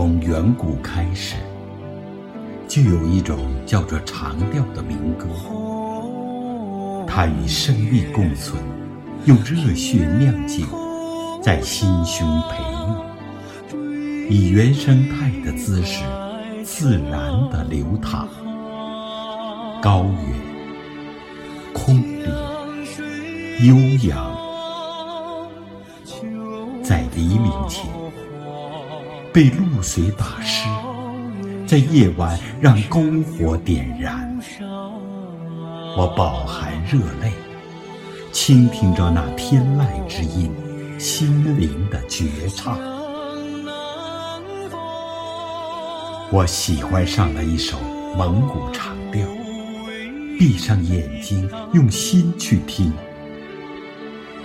从远古开始，就有一种叫做长调的民歌，它与生命共存，用热血酿酒，在心胸培育，以原生态的姿势，自然的流淌。高远、空灵、悠扬，在黎明前。被露水打湿，在夜晚让篝火点燃。我饱含热泪，倾听着那天籁之音，心灵的绝唱。我喜欢上了一首蒙古长调，闭上眼睛，用心去听，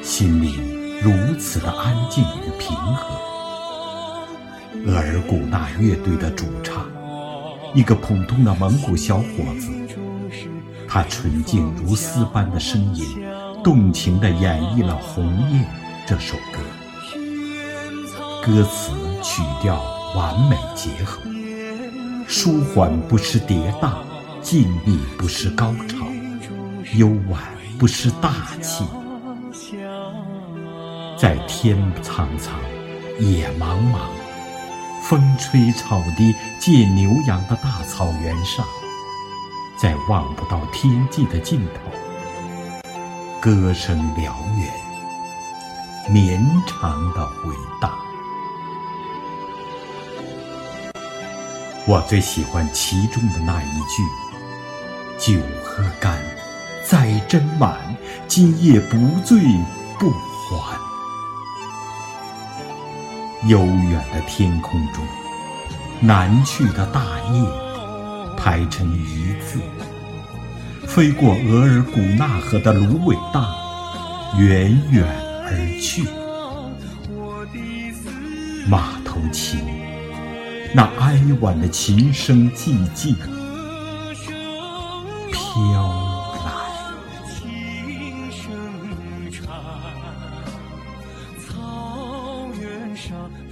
心里如此的安静与平和。额尔古纳乐队的主唱，一个普通的蒙古小伙子，他纯净如丝般的声音，动情地演绎了《红叶》这首歌。歌词曲调完美结合，舒缓不失跌宕，静谧不失高潮，幽婉不失大气。在天苍苍，野茫茫。风吹草低见牛羊的大草原上，在望不到天际的尽头，歌声辽远，绵长的回荡。我最喜欢其中的那一句：“酒喝干，再斟满，今夜不醉不悠远的天空中，南去的大雁排成一字，飞过额尔古纳河的芦苇荡，远远而去。马头琴，那哀婉的琴声寂静，飘。Krishna